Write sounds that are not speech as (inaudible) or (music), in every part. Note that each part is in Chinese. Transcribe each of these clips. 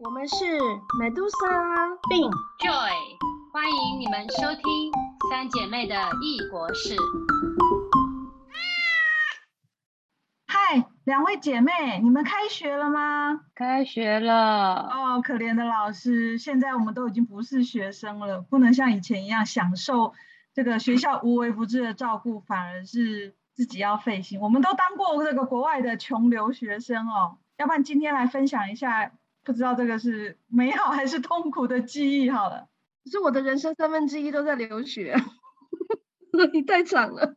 我们是 Medusa 并 Joy，欢迎你们收听三姐妹的异国事。嗨，两位姐妹，你们开学了吗？开学了，哦，可怜的老师，现在我们都已经不是学生了，不能像以前一样享受这个学校无微不至的照顾，反而是自己要费心。我们都当过这个国外的穷留学生哦，要不然今天来分享一下，不知道这个是美好还是痛苦的记忆好了。可是我的人生三分之一都在留学，你太惨了。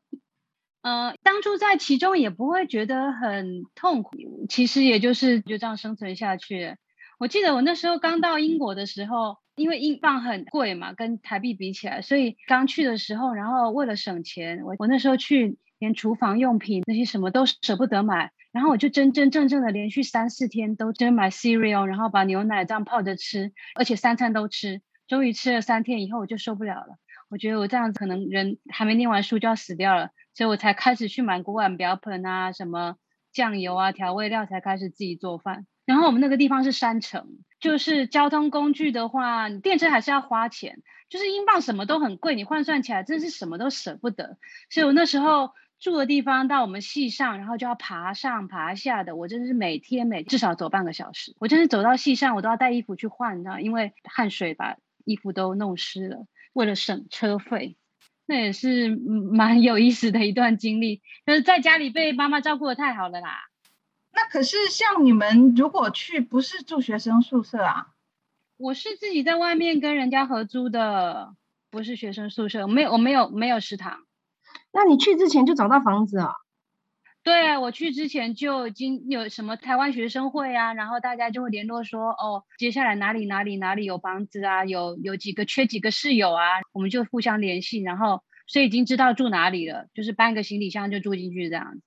呃，当初在其中也不会觉得很痛苦，其实也就是就这样生存下去。我记得我那时候刚到英国的时候，因为英镑很贵嘛，跟台币比起来，所以刚去的时候，然后为了省钱，我我那时候去连厨房用品那些什么都舍不得买，然后我就真真正正的连续三四天都真买 cereal，然后把牛奶这样泡着吃，而且三餐都吃。终于吃了三天以后，我就受不了了。我觉得我这样子可能人还没念完书就要死掉了，所以我才开始去买锅碗瓢盆啊，什么酱油啊、调味料，才开始自己做饭。然后我们那个地方是山城，就是交通工具的话，电车还是要花钱，就是英镑什么都很贵，你换算起来真是什么都舍不得。所以我那时候住的地方到我们系上，然后就要爬上爬下的，我真的是每天每至少走半个小时。我真是走到系上，我都要带衣服去换，你知道，因为汗水把衣服都弄湿了。为了省车费，那也是蛮有意思的一段经历。就是在家里被妈妈照顾的太好了啦。那可是像你们如果去，不是住学生宿舍啊？我是自己在外面跟人家合租的，不是学生宿舍，没有，我没有没有食堂。那你去之前就找到房子啊？对我去之前就已经有什么台湾学生会啊，然后大家就会联络说，哦，接下来哪里哪里哪里有房子啊，有有几个缺几个室友啊，我们就互相联系，然后所以已经知道住哪里了，就是搬个行李箱就住进去这样子。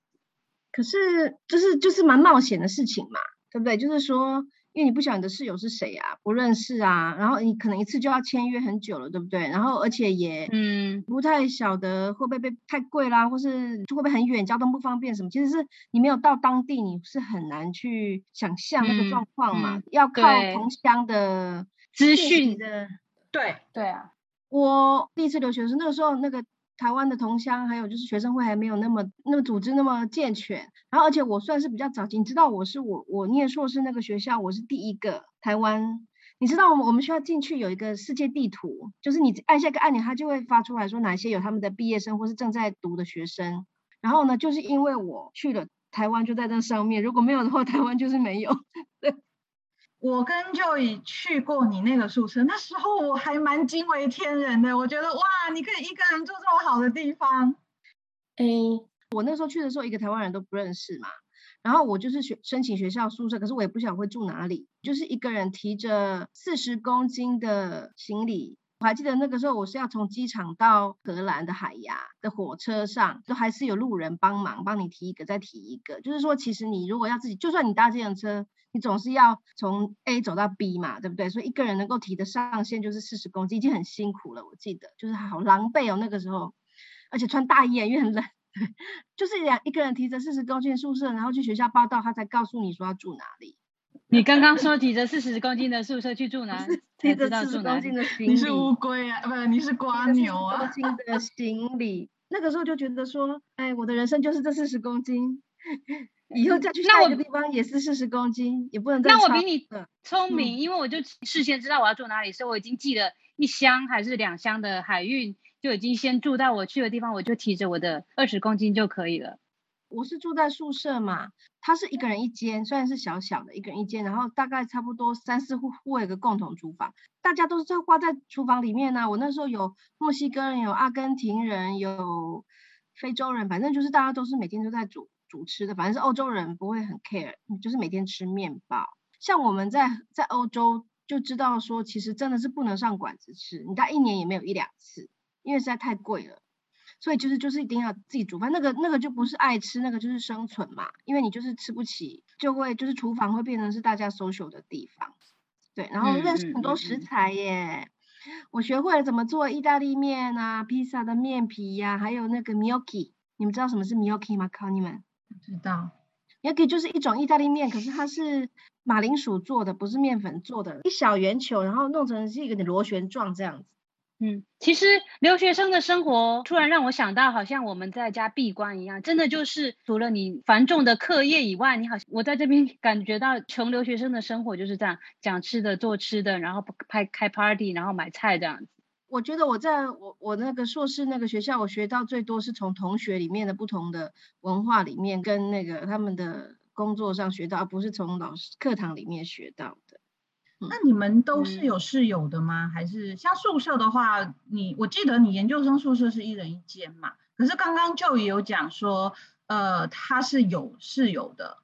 可是就是就是蛮冒险的事情嘛，对不对？就是说。因为你不晓得你的室友是谁啊，不认识啊，然后你可能一次就要签约很久了，对不对？然后而且也嗯不太晓得会不会被太贵啦，或是会不会很远，交通不方便什么？其实是你没有到当地，你是很难去想象那个状况嘛，要靠同乡的资讯的。对对啊，我第一次留学的时候，那个时候那个。台湾的同乡，还有就是学生会还没有那么那么组织那么健全，然后而且我算是比较早期，你知道我是我我念硕士那个学校，我是第一个台湾，你知道我们我们学校进去有一个世界地图，就是你按下一个按钮，它就会发出来说哪些有他们的毕业生或是正在读的学生，然后呢，就是因为我去了台湾就在那上面，如果没有的话，台湾就是没有。(laughs) 我跟 Joy 去过你那个宿舍，那时候我还蛮惊为天人的。我觉得哇，你可以一个人住这么好的地方。哎，我那时候去的时候，一个台湾人都不认识嘛。然后我就是学申请学校宿舍，可是我也不晓得会住哪里，就是一个人提着四十公斤的行李。我还记得那个时候，我是要从机场到荷兰的海牙的火车上，都还是有路人帮忙帮你提一个再提一个。就是说，其实你如果要自己，就算你搭这辆车。你总是要从 A 走到 B 嘛，对不对？所以一个人能够提的上限就是四十公斤，已经很辛苦了。我记得就是好狼狈哦，那个时候，而且穿大衣因为很冷，就是两一个人提着四十公斤宿舍，然后去学校报道，他才告诉你说要住哪里。你刚刚说提着四十公斤的宿舍去住哪？提着四十公斤的行李。你是乌龟啊？不，你是瓜牛啊？公斤的行李，那个时候就觉得说，哎，我的人生就是这四十公斤。以后再去下一个地方也是四十公斤，也不能再那我比你聪明，因为我就事先知道我要住哪里，所以我已经寄了一箱还是两箱的海运，就已经先住到我去的地方，我就提着我的二十公斤就可以了。我是住在宿舍嘛，他是一个人一间，虽然是小小的一个人一间，然后大概差不多三四户户有个共同厨房，大家都是在挂在厨房里面呢。我那时候有墨西哥人，有阿根廷人，有非洲人，反正就是大家都是每天都在煮。主吃的，反正是欧洲人不会很 care，就是每天吃面包。像我们在在欧洲就知道说，其实真的是不能上馆子吃，你大概一年也没有一两次，因为实在太贵了。所以就是就是一定要自己煮饭，那个那个就不是爱吃，那个就是生存嘛。因为你就是吃不起，就会就是厨房会变成是大家 social 的地方。对，然后认识很多食材耶，我学会了怎么做意大利面啊，披萨的面皮呀，还有那个 milky，你们知道什么是 milky 吗？考你们。知道，也可以就是一种意大利面，可是它是马铃薯做的，不是面粉做的，一小圆球，然后弄成是一个螺旋状这样子。嗯，其实留学生的生活突然让我想到，好像我们在家闭关一样，真的就是除了你繁重的课业以外，你好像我在这边 (laughs) 感觉到穷留学生的生活就是这样，讲吃的做吃的，然后拍开 party，然后买菜这样子。我觉得我在我我那个硕士那个学校，我学到最多是从同学里面的不同的文化里面跟那个他们的工作上学到，而不是从老师课堂里面学到的。那你们都是有室友的吗？还是像宿舍的话，你我记得你研究生宿舍是一人一间嘛？可是刚刚就有讲说，呃，他是有室友的。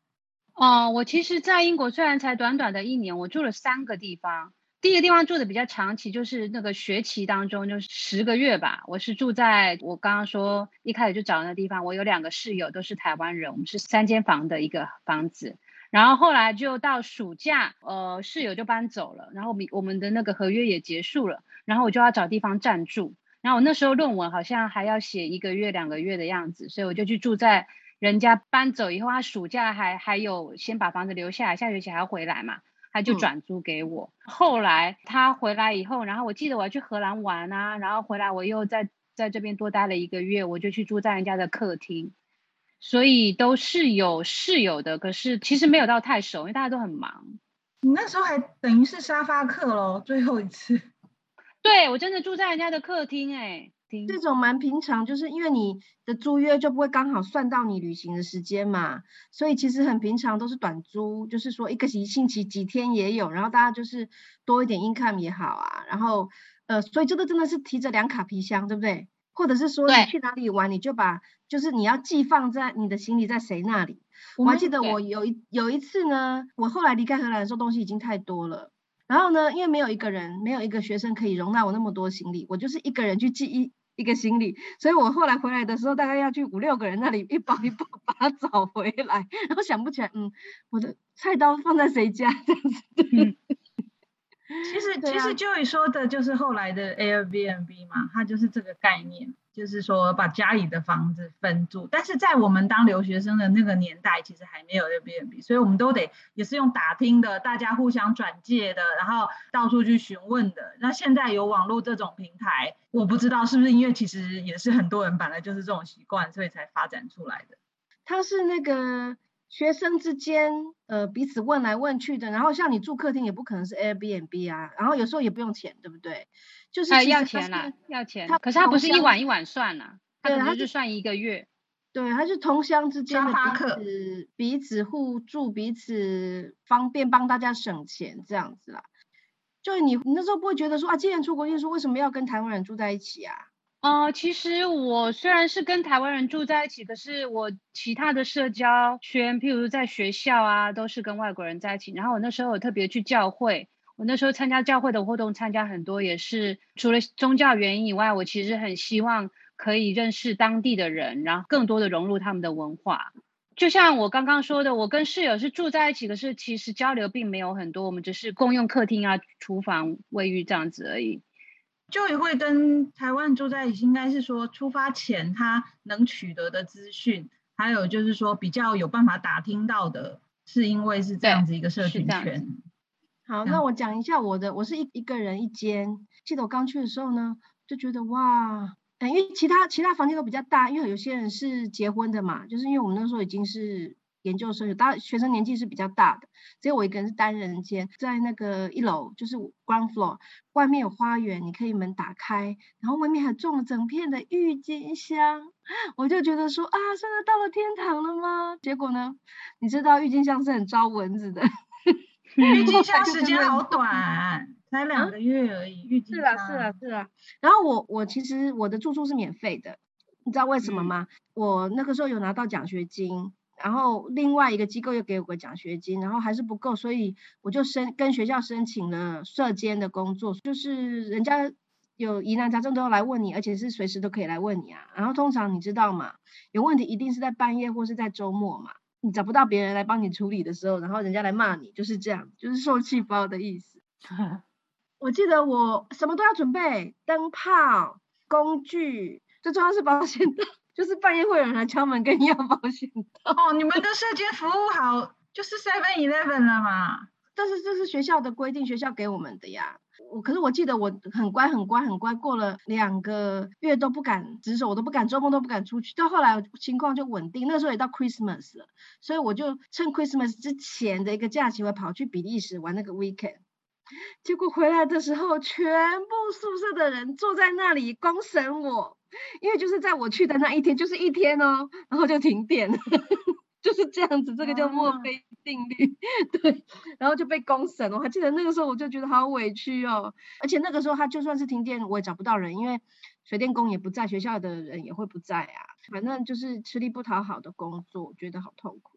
哦，我其实，在英国虽然才短短的一年，我住了三个地方。第一个地方住的比较长期，就是那个学期当中，就是十个月吧。我是住在我刚刚说一开始就找那地方，我有两个室友都是台湾人，我们是三间房的一个房子。然后后来就到暑假，呃，室友就搬走了，然后我们我们的那个合约也结束了，然后我就要找地方暂住。然后我那时候论文好像还要写一个月两个月的样子，所以我就去住在人家搬走以后，他暑假还还有先把房子留下来，下学期还要回来嘛，他就转租给我。后来他回来以后，然后我记得我要去荷兰玩啊，然后回来我又在在这边多待了一个月，我就去住在人家的客厅。所以都是有室友的，可是其实没有到太熟，因为大家都很忙。你那时候还等于是沙发客喽，最后一次。对我真的住在人家的客厅，哎，这种蛮平常，就是因为你的租约就不会刚好算到你旅行的时间嘛，所以其实很平常，都是短租，就是说一个星期几天也有，然后大家就是多一点 income 也好啊，然后呃，所以这个真的是提着两卡皮箱，对不对？或者是说你去哪里玩，你就把就是你要寄放在你的行李在谁那里。我还记得我有一有一次呢，我后来离开荷兰的时候东西已经太多了，然后呢，因为没有一个人，没有一个学生可以容纳我那么多行李，我就是一个人去寄一一个行李，所以我后来回来的时候大概要去五六个人那里一包一包把它找回来，(laughs) 然后想不起来，嗯，我的菜刀放在谁家这样子。其实，其实 Joey 说的就是后来的 Airbnb 嘛，它就是这个概念，就是说把家里的房子分住。但是在我们当留学生的那个年代，其实还没有 Airbnb，所以我们都得也是用打听的，大家互相转借的，然后到处去询问的。那现在有网络这种平台，我不知道是不是因为其实也是很多人本来就是这种习惯，所以才发展出来的。它是那个。学生之间，呃，彼此问来问去的，然后像你住客厅也不可能是 Airbnb 啊，然后有时候也不用钱，对不对？就是要钱啦，要钱。可是他不是一晚一晚算啊，他可能就算一个月。对，他是同乡之间的彼此彼此互助，彼此方便帮大家省钱这样子啦。就你你那时候不会觉得说啊，既然出国念书，为什么要跟台湾人住在一起啊？哦，其实我虽然是跟台湾人住在一起，可是我其他的社交圈，譬如在学校啊，都是跟外国人在一起。然后我那时候有特别去教会，我那时候参加教会的活动，参加很多也是除了宗教原因以外，我其实很希望可以认识当地的人，然后更多的融入他们的文化。就像我刚刚说的，我跟室友是住在一起，可是其实交流并没有很多，我们只是共用客厅啊、厨房、卫浴这样子而已。就也会跟台湾住在一起，应该是说出发前他能取得的资讯，还有就是说比较有办法打听到的，是因为是这样子一个社群圈。好，那我讲一下我的，我是一一个人一间。记得我刚去的时候呢，就觉得哇，因为其他其他房间都比较大，因为有些人是结婚的嘛，就是因为我们那时候已经是。研究生有大学生年纪是比较大的，只有我一个人是单人间，在那个一楼就是 ground floor，外面有花园，你可以门打开，然后外面还种了整片的郁金香，(laughs) 我就觉得说啊，现在到了天堂了吗？结果呢，你知道郁金香是很招蚊子的，(laughs) 郁金香时间好短，才两个月而已。是啊是啊是啊，然后我我其实我的住宿是免费的，你知道为什么吗？我那个时候有拿到奖学金。然后另外一个机构又给我个奖学金，然后还是不够，所以我就申跟学校申请了社监的工作，就是人家有疑难杂症都要来问你，而且是随时都可以来问你啊。然后通常你知道嘛？有问题一定是在半夜或是在周末嘛，你找不到别人来帮你处理的时候，然后人家来骂你，就是这样，就是受气包的意思。(laughs) 我记得我什么都要准备，灯泡、工具，最重要是保险套。就是半夜会有人来敲门跟你要保险套。哦，你们的社区服务好，就是 Seven Eleven 了嘛？但是这是学校的规定，学校给我们的呀。我可是我记得我很乖很乖很乖，过了两个月都不敢值守，我都不敢做梦都不敢出去。到后来情况就稳定，那时候也到 Christmas 了，所以我就趁 Christmas 之前的一个假期，我跑去比利时玩那个 weekend。结果回来的时候，全部宿舍的人坐在那里公审我，因为就是在我去的那一天，就是一天哦，然后就停电了，(laughs) 就是这样子，这个叫墨菲定律，(laughs) 对，然后就被公审。我还记得那个时候，我就觉得好委屈哦，而且那个时候他就算是停电，我也找不到人，因为水电工也不在，学校的人也会不在啊，反正就是吃力不讨好的工作，觉得好痛苦。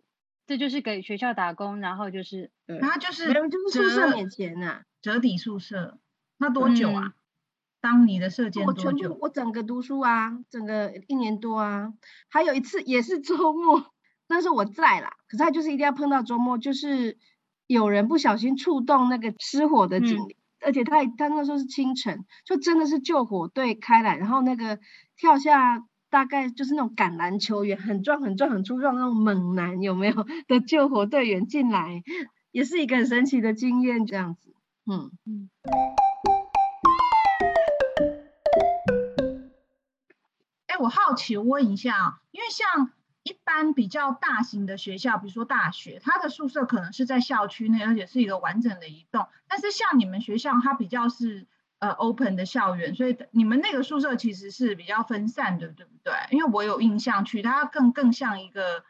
这就是给学校打工，然后就是，然后就是就是宿舍免钱呐，折抵宿舍，那多久啊？当你的社监多久？我整个读书啊，整个一年多啊，还有一次也是周末，那时候我在啦，可是他就是一定要碰到周末，就是有人不小心触动那个失火的警铃，而且他他那时候是清晨，就真的是救火队开来，然后那个跳下。大概就是那种橄榄球员，很壮很壮很粗壮那种猛男，有没有的救火队员进来，也是一个很神奇的经验，这样子，嗯嗯。哎，我好奇问一下啊，因为像一般比较大型的学校，比如说大学，它的宿舍可能是在校区内，而且是一个完整的一栋，但是像你们学校，它比较是。呃，open 的校园，所以你们那个宿舍其实是比较分散的，对不对？因为我有印象去，它更更像一个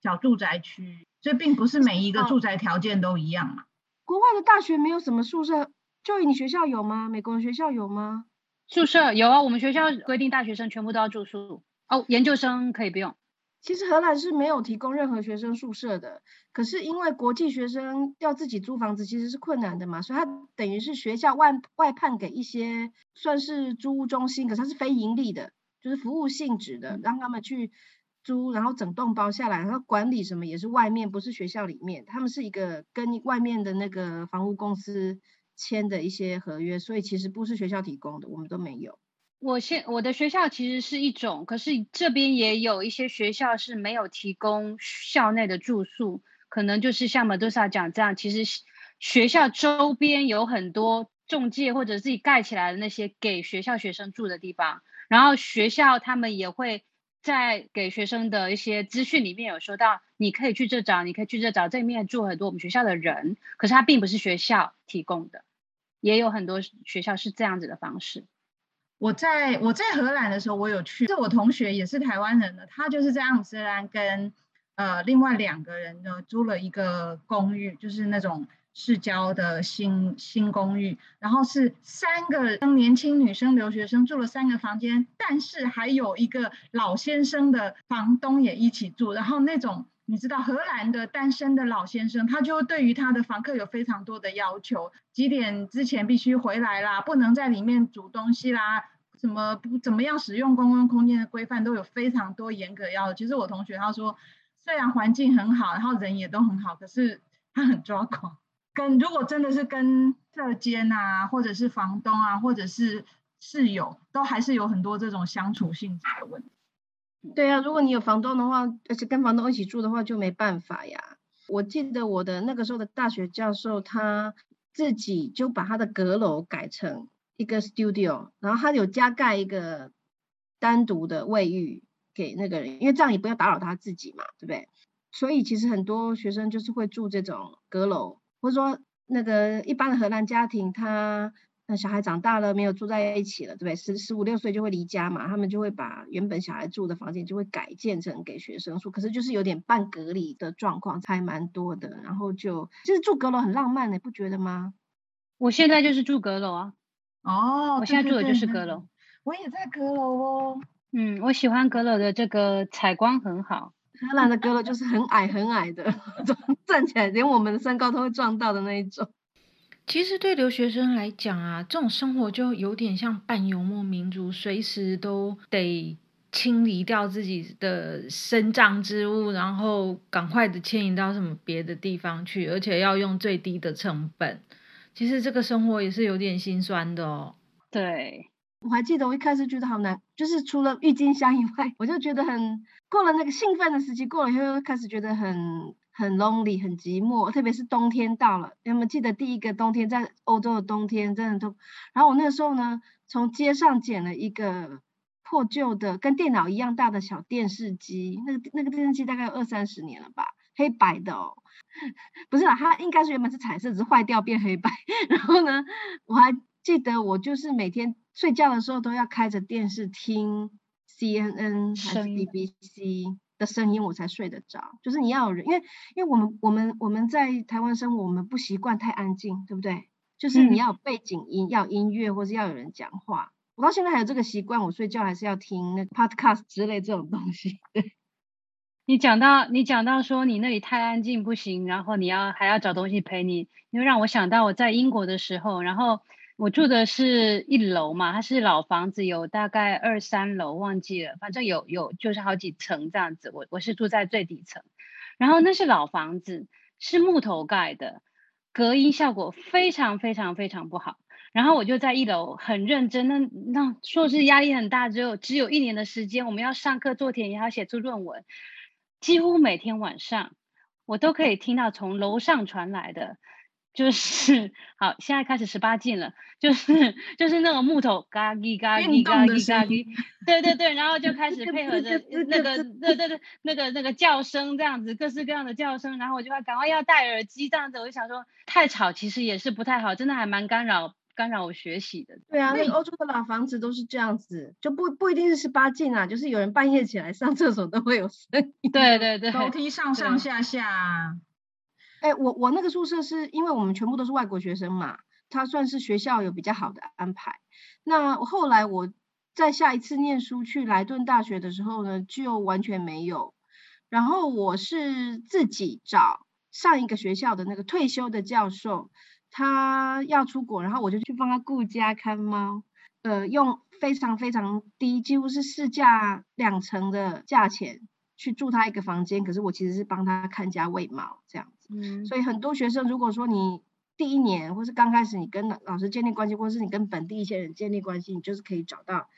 小住宅区，所以并不是每一个住宅条件都一样嘛。国外的大学没有什么宿舍，就你学校有吗？美国的学校有吗？宿舍有啊，我们学校规定大学生全部都要住宿，哦，研究生可以不用。其实荷兰是没有提供任何学生宿舍的，可是因为国际学生要自己租房子其实是困难的嘛，所以它等于是学校外外判给一些算是租屋中心，可是它是非盈利的，就是服务性质的，让他们去租，然后整栋包下来，然后管理什么也是外面，不是学校里面，他们是一个跟外面的那个房屋公司签的一些合约，所以其实不是学校提供的，我们都没有。我现我的学校其实是一种，可是这边也有一些学校是没有提供校内的住宿，可能就是像马多萨讲这样，其实学校周边有很多中介或者自己盖起来的那些给学校学生住的地方，然后学校他们也会在给学生的一些资讯里面有说到，你可以去这找，你可以去这找，这里面住很多我们学校的人，可是它并不是学校提供的，也有很多学校是这样子的方式。我在我在荷兰的时候，我有去，是我同学也是台湾人的，他就是在阿姆斯特丹，跟呃另外两个人呢租了一个公寓，就是那种市郊的新新公寓，然后是三个年轻女生留学生住了三个房间，但是还有一个老先生的房东也一起住，然后那种。你知道荷兰的单身的老先生，他就对于他的房客有非常多的要求，几点之前必须回来啦，不能在里面煮东西啦，什么不怎么样使用公共空间的规范都有非常多严格要求。其实我同学他说，虽然环境很好，然后人也都很好，可是他很抓狂。跟如果真的是跟社监啊，或者是房东啊，或者是室友，都还是有很多这种相处性质的问题。对啊，如果你有房东的话，而且跟房东一起住的话，就没办法呀。我记得我的那个时候的大学教授，他自己就把他的阁楼改成一个 studio，然后他有加盖一个单独的卫浴给那个人，因为这样也不要打扰他自己嘛，对不对？所以其实很多学生就是会住这种阁楼，或者说那个一般的荷兰家庭，他。那小孩长大了，没有住在一起了，对不对？十十五六岁就会离家嘛，他们就会把原本小孩住的房间就会改建成给学生住，可是就是有点半隔离的状况，还蛮多的。然后就其实住阁楼很浪漫的，不觉得吗？我现在就是住阁楼啊。哦，我现在住的就是阁楼。我也在阁楼哦。嗯，我喜欢阁楼的这个采光很好。荷兰的阁楼就是很矮很矮的，(laughs) 站起来连我们的身高都会撞到的那一种。其实对留学生来讲啊，这种生活就有点像半游牧民族，随时都得清理掉自己的生长之物，然后赶快的迁移到什么别的地方去，而且要用最低的成本。其实这个生活也是有点心酸的哦。对，我还记得我一开始觉得好难，就是除了郁金香以外，(laughs) 我就觉得很过了那个兴奋的时期，过了以后又开始觉得很很 lonely，很寂寞，特别是冬天到了，有没有记得第一个冬天在欧洲的冬天真的都，然后我那个时候呢，从街上捡了一个破旧的跟电脑一样大的小电视机，那个那个电视机大概有二三十年了吧，黑白的哦。(laughs) 不是啦，它应该是原本是彩色，只是坏掉变黑白。(laughs) 然后呢，我还记得我就是每天睡觉的时候都要开着电视听 CNN 还是 BBC 的声音，我才睡得着。就是你要有人，因为因为我们我们我们在台湾生活，我们不习惯太安静，对不对？就是你要有背景音，要音乐，或是要有人讲话。我到现在还有这个习惯，我睡觉还是要听那 podcast 之类这种东西。对。(laughs) 你讲到你讲到说你那里太安静不行，然后你要还要找东西陪你，因为让我想到我在英国的时候，然后我住的是一楼嘛，它是老房子，有大概二三楼忘记了，反正有有就是好几层这样子。我我是住在最底层，然后那是老房子，是木头盖的，隔音效果非常非常非常不好。然后我就在一楼很认真，那那硕士压力很大，只有只有一年的时间，我们要上课做田野，要写出论文。几乎每天晚上，我都可以听到从楼上传来的，就是好，现在开始十八禁了，就是就是那个木头嘎叽嘎叽嘎叽嘎叽，对对对，然后就开始配合着那个对对对那个那个叫声这样子，各式各样的叫声，然后我就要赶快要戴耳机这样子，我就想说太吵其实也是不太好，真的还蛮干扰。干扰我学习的，对啊，那个欧洲的老房子都是这样子，就不不一定是十八禁啊，就是有人半夜起来上厕所都会有声音。对对对，楼梯上上下下。哎，我我那个宿舍是因为我们全部都是外国学生嘛，他算是学校有比较好的安排。那后来我在下一次念书去莱顿大学的时候呢，就完全没有。然后我是自己找上一个学校的那个退休的教授。他要出国，然后我就去帮他顾家看猫，呃，用非常非常低，几乎是市价两成的价钱去住他一个房间。可是我其实是帮他看家喂猫这样子。嗯，所以很多学生，如果说你第一年或是刚开始，你跟老师建立关系，或是你跟本地一些人建立关系，你就是可以找到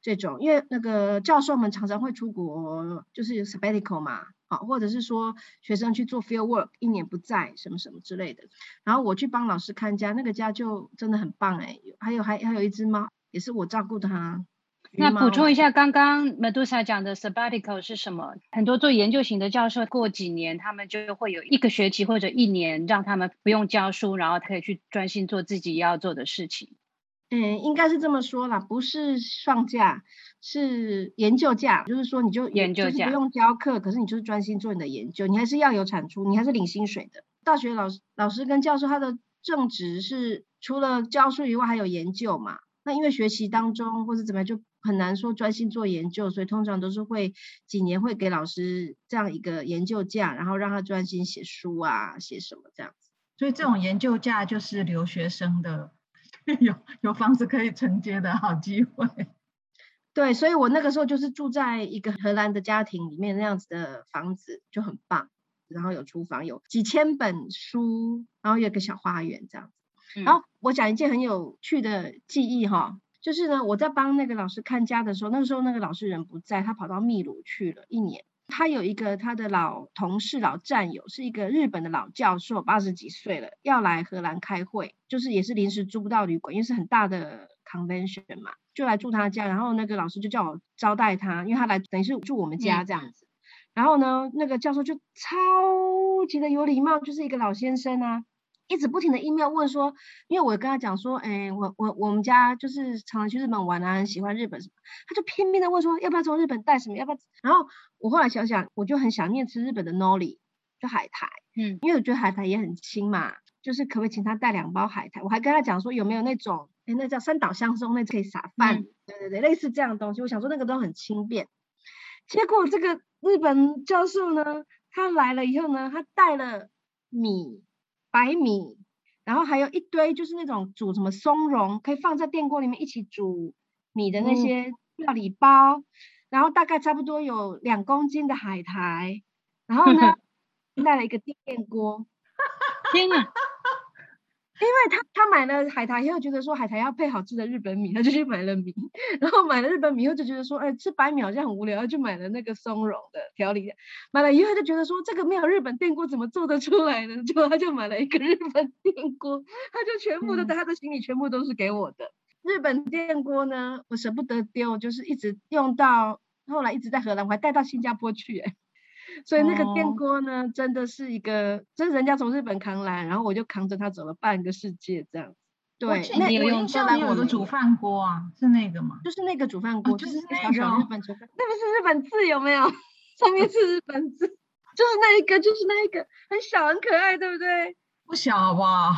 这种，因为那个教授们常常会出国，就是 sabbatical 嘛。好，或者是说学生去做 field work，一年不在什么什么之类的，然后我去帮老师看家，那个家就真的很棒哎，还有还还有一只猫，也是我照顾它。那补充一下，刚刚 Medusa 讲的 sabbatical 是什么？很多做研究型的教授过几年，他们就会有一个学期或者一年，让他们不用教书，然后可以去专心做自己要做的事情。嗯，应该是这么说啦，不是放假。是研究假，就是说你就研究假不用教课，可是你就是专心做你的研究，你还是要有产出，你还是领薪水的。大学老师老师跟教授他的正职是除了教书以外还有研究嘛？那因为学习当中或是怎么样就很难说专心做研究，所以通常都是会几年会给老师这样一个研究假，然后让他专心写书啊，写什么这样子。所以这种研究假就是留学生的 (laughs) 有有房子可以承接的好机会。对，所以我那个时候就是住在一个荷兰的家庭里面那样子的房子，就很棒。然后有厨房，有几千本书，然后有个小花园这样子。然后我讲一件很有趣的记忆哈，就是呢，我在帮那个老师看家的时候，那个时候那个老师人不在，他跑到秘鲁去了一年。他有一个他的老同事、老战友，是一个日本的老教授，八十几岁了，要来荷兰开会，就是也是临时租不到旅馆，因为是很大的 convention 嘛。就来住他家，然后那个老师就叫我招待他，因为他来等于是住我们家这样子。然后呢，那个教授就超级的有礼貌，就是一个老先生啊，一直不停的 email 问说，因为我跟他讲说，哎，我我我们家就是常常去日本玩啊，很喜欢日本什么，他就拼命的问说，要不要从日本带什么，要不要？然后我后来想想，我就很想念吃日本的 nori，就海苔，嗯，因为我觉得海苔也很轻嘛，就是可不可以请他带两包海苔？我还跟他讲说，有没有那种。哎，那叫三岛香松，那可以撒饭，对对对，类似这样的东西。我想说那个都很轻便。结果这个日本教授呢，他来了以后呢，他带了米、白米，然后还有一堆就是那种煮什么松茸，可以放在电锅里面一起煮米的那些料理包，然后大概差不多有两公斤的海苔，然后呢，(laughs) 带了一个电锅。天哪！因为他他买了海苔以后，觉得说海苔要配好吃的日本米，他就去买了米，然后买了日本米以后就觉得说，哎，吃白米好像很无聊，就买了那个松茸的调理。买了以后就觉得说，这个没有日本电锅怎么做得出来呢？就他就买了一个日本电锅，他就全部的他的行李全部都是给我的。日本电锅呢，我舍不得丢，就是一直用到后来一直在荷兰，我还带到新加坡去，哎。所以那个电锅呢，真的是一个，就是人家从日本扛来，然后我就扛着它走了半个世界这样。对，那有印象有个煮饭锅啊，是那个吗？就是那个煮饭锅，就是那个日本煮饭，那不是日本字有没有？上面是日本字，就是那一个，就是那一个，很小很可爱，对不对？不小吧？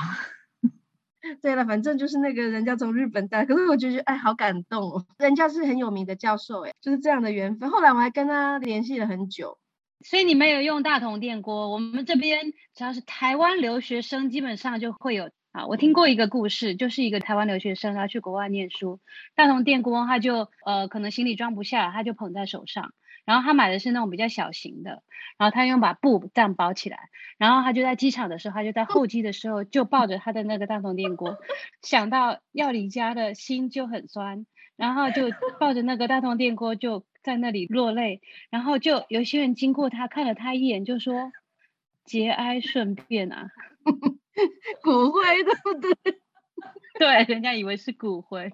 (laughs) 对了，反正就是那个人家从日本带，可是我觉得哎，好感动哦，人家是很有名的教授哎，就是这样的缘分。后来我还跟他联系了很久。所以你们有用大同电锅？我们这边只要是台湾留学生，基本上就会有啊。我听过一个故事，就是一个台湾留学生他去国外念书，大同电锅他就呃可能行李装不下，他就捧在手上。然后他买的是那种比较小型的，然后他用把布这样包起来，然后他就在机场的时候，他就在候机的时候就抱着他的那个大同电锅，想到要离家的心就很酸，然后就抱着那个大同电锅就。在那里落泪，然后就有些人经过他，看了他一眼，就说节哀顺变啊，(laughs) 骨灰对不对？(laughs) 对，人家以为是骨灰。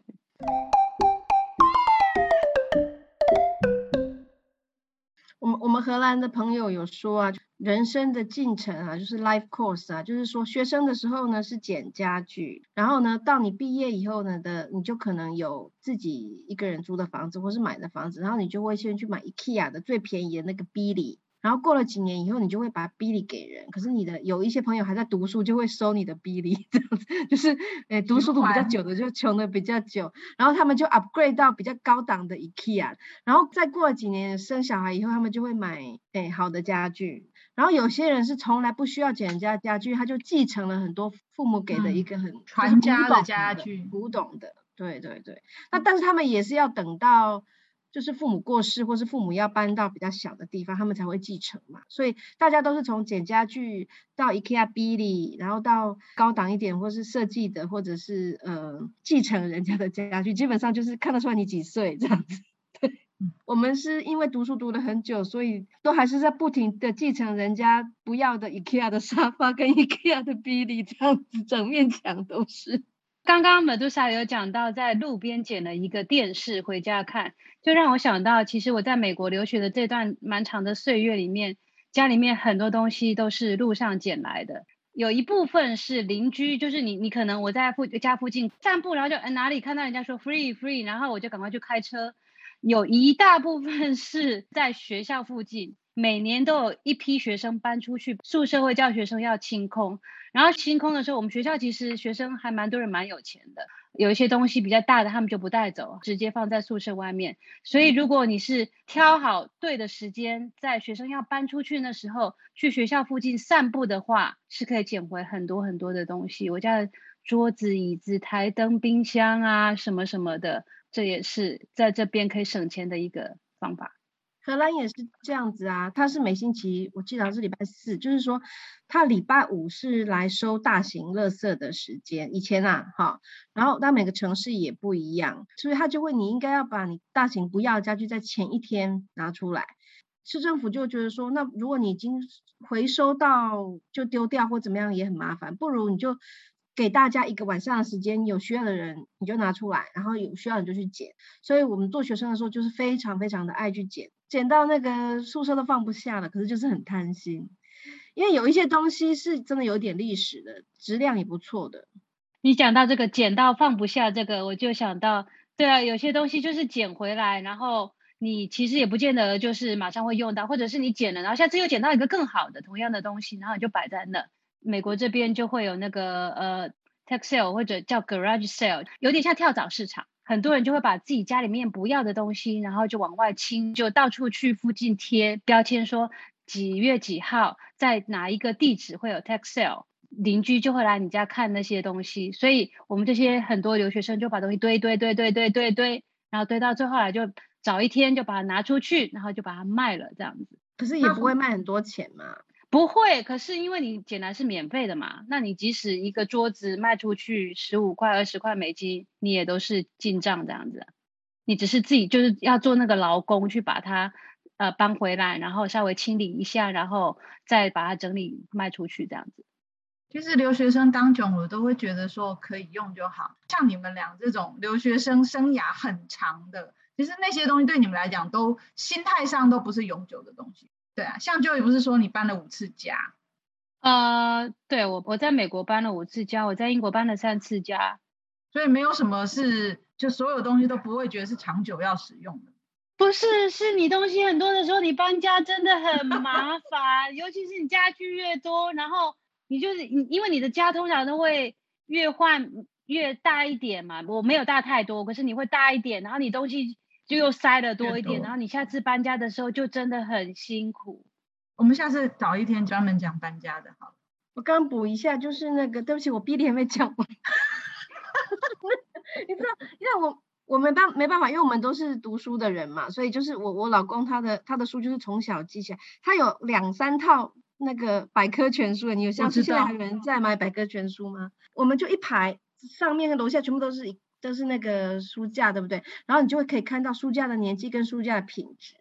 我们我们荷兰的朋友有说啊，人生的进程啊，就是 life course 啊，就是说学生的时候呢是捡家具，然后呢到你毕业以后呢的，你就可能有自己一个人租的房子或是买的房子，然后你就会先去买 IKEA 的最便宜的那个 Billy。然后过了几年以后，你就会把哔哩给人。可是你的有一些朋友还在读书，就会收你的哔哩，这样子就是，诶，读书读比较久的就穷的比较久。然后他们就 upgrade 到比较高档的 IKEA。然后再过了几年生小孩以后，他们就会买诶好的家具。然后有些人是从来不需要捡人家家具，他就继承了很多父母给的一个很传家的家具，古董的。对对对。那但是他们也是要等到。就是父母过世，或是父母要搬到比较小的地方，他们才会继承嘛。所以大家都是从捡家具到 IKEA Billy，然后到高档一点或是设计的，或者是呃继承人家的家具，基本上就是看得出来你几岁这样子。(laughs) 对，我们是因为读书读了很久，所以都还是在不停的继承人家不要的 IKEA 的沙发跟 (laughs) IKEA 的 Billy 这样子，整面墙都是。刚刚美杜莎有讲到，在路边捡了一个电视回家看，就让我想到，其实我在美国留学的这段蛮长的岁月里面，家里面很多东西都是路上捡来的，有一部分是邻居，就是你你可能我在附家附近散步，然后就哪里看到人家说 free free，然后我就赶快去开车，有一大部分是在学校附近。每年都有一批学生搬出去，宿舍会叫学生要清空。然后清空的时候，我们学校其实学生还蛮多人蛮有钱的，有一些东西比较大的，他们就不带走，直接放在宿舍外面。所以如果你是挑好对的时间，在学生要搬出去的时候，去学校附近散步的话，是可以捡回很多很多的东西。我家的桌子、椅子、台灯、冰箱啊，什么什么的，这也是在这边可以省钱的一个方法。荷兰也是这样子啊，他是每星期，我记得是礼拜四，就是说他礼拜五是来收大型垃圾的时间。以前啊，哈，然后但每个城市也不一样，所以他就会你应该要把你大型不要的家具在前一天拿出来。市政府就觉得说，那如果你已经回收到就丢掉或怎么样也很麻烦，不如你就。给大家一个晚上的时间，有需要的人你就拿出来，然后有需要你就去捡。所以我们做学生的时候就是非常非常的爱去捡，捡到那个宿舍都放不下了，可是就是很贪心，因为有一些东西是真的有点历史的，质量也不错的。你讲到这个捡到放不下这个，我就想到，对啊，有些东西就是捡回来，然后你其实也不见得就是马上会用到，或者是你捡了，然后下次又捡到一个更好的同样的东西，然后你就摆在那。美国这边就会有那个呃，tax sale 或者叫 garage sale，有点像跳蚤市场，很多人就会把自己家里面不要的东西，然后就往外清，就到处去附近贴标签，说几月几号在哪一个地址会有 tax sale，邻居就会来你家看那些东西，所以我们这些很多留学生就把东西堆堆堆堆堆堆堆，然后堆到最后来就早一天就把它拿出去，然后就把它卖了这样子。可是也不会卖很多钱嘛。不会，可是因为你简单是免费的嘛，那你即使一个桌子卖出去十五块、二十块美金，你也都是进账这样子。你只是自己就是要做那个劳工去把它呃搬回来，然后稍微清理一下，然后再把它整理卖出去这样子。其实留学生当久了都会觉得说可以用就好，像你们俩这种留学生生涯很长的，其实那些东西对你们来讲都心态上都不是永久的东西。对啊，像就也不是说你搬了五次家，呃，对我我在美国搬了五次家，我在英国搬了三次家，所以没有什么是就所有东西都不会觉得是长久要使用的。不是，是你东西很多的时候，你搬家真的很麻烦，(laughs) 尤其是你家具越多，然后你就是你因为你的家通常都会越换越大一点嘛，我没有大太多，可是你会大一点，然后你东西。就又塞的多一点，然后你下次搬家的时候就真的很辛苦。我们下次找一天专门讲搬家的，好。我刚补一下，就是那个，对不起，我逼你还没讲完。(laughs) 你知道，因为我我没办没办法，因为我们都是读书的人嘛，所以就是我我老公他的他的书就是从小记起来，他有两三套那个百科全书，你有像现在还有人在买百科全书吗？我们就一排，上面跟楼下全部都是一。都是那个书架，对不对？然后你就会可以看到书架的年纪跟书架的品质。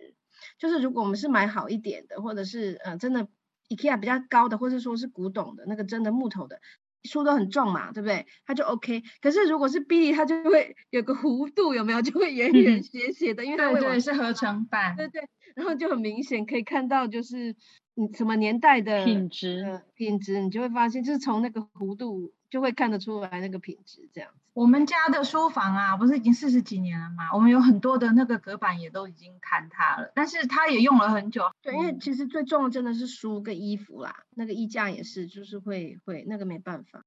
就是如果我们是买好一点的，或者是呃真的 IKEA 比较高的，或者说是古董的那个真的木头的书都很重嘛，对不对？它就 OK。可是如果是 B，它就会有个弧度，有没有？就会圆圆斜斜的，因为它对是合成版，对对。然后就很明显可以看到，就是你什么年代的品质，品质你就会发现，就是从那个弧度就会看得出来那个品质这样子。我们家的书房啊，不是已经四十几年了吗？我们有很多的那个隔板也都已经坍塌了，但是它也用了很久。对，因为其实最重的真的是书跟衣服啦，那个衣架也是，就是会会那个没办法。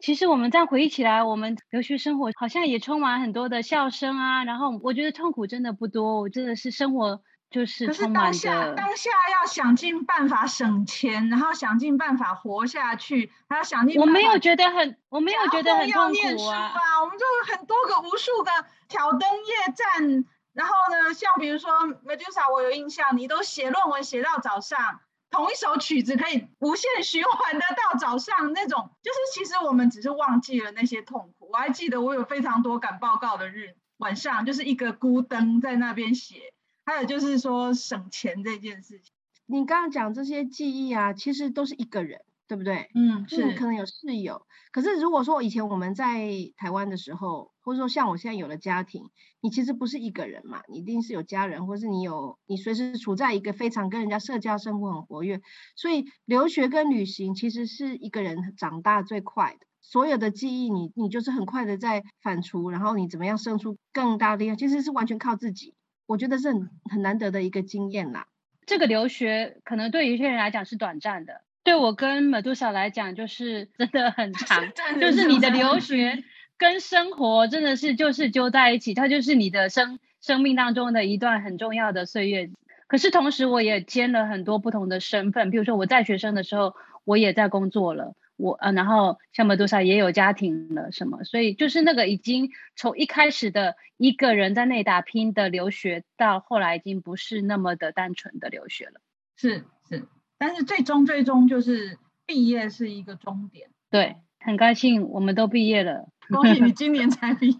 其实我们再回忆起来，我们留学生活好像也充满很多的笑声啊，然后我觉得痛苦真的不多，我真的是生活。就是，可是当下当下要想尽办法省钱，然后想尽办法活下去，还要想尽。我没有觉得很，我没有觉得很痛苦啊。我们就很多个无数个挑灯夜战，然后呢，像比如说 Medusa，我有印象，你都写论文写到早上，同一首曲子可以无限循环的到早上那种。就是其实我们只是忘记了那些痛苦。我还记得我有非常多赶报告的日晚上，就是一个孤灯在那边写。还有就是说省钱这件事情，你刚刚讲这些记忆啊，其实都是一个人，对不对？嗯，是可能有室友。可是如果说以前我们在台湾的时候，或者说像我现在有了家庭，你其实不是一个人嘛，你一定是有家人，或是你有你随时处在一个非常跟人家社交生活很活跃。所以留学跟旅行其实是一个人长大最快的，所有的记忆你你就是很快的在反刍，然后你怎么样生出更大的力量，其实是完全靠自己。我觉得是很很难得的一个经验啦。这个留学可能对有些人来讲是短暂的，对我跟马杜莎来讲就是真的很长。就是你的留学 (laughs) 跟生活真的是就是揪在一起，它就是你的生生命当中的一段很重要的岁月。可是同时我也兼了很多不同的身份，比如说我在学生的时候，我也在工作了。我呃，然后像马多莎也有家庭了什么，所以就是那个已经从一开始的一个人在内打拼的留学，到后来已经不是那么的单纯的留学了。是是，但是最终最终就是毕业是一个终点。对，很高兴我们都毕业了。恭喜你今年才毕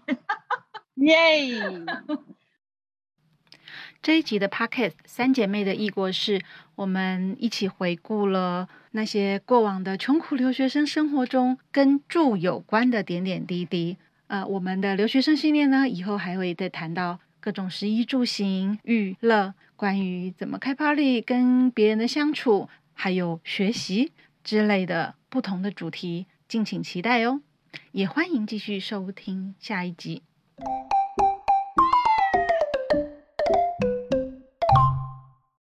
业，耶！这一集的 Pocket 三姐妹的异国事，我们一起回顾了那些过往的穷苦留学生生活中跟住有关的点点滴滴。呃，我们的留学生系列呢，以后还会再谈到各种食衣住行、娱乐，关于怎么开 party、跟别人的相处，还有学习之类的不同的主题，敬请期待哦。也欢迎继续收听下一集。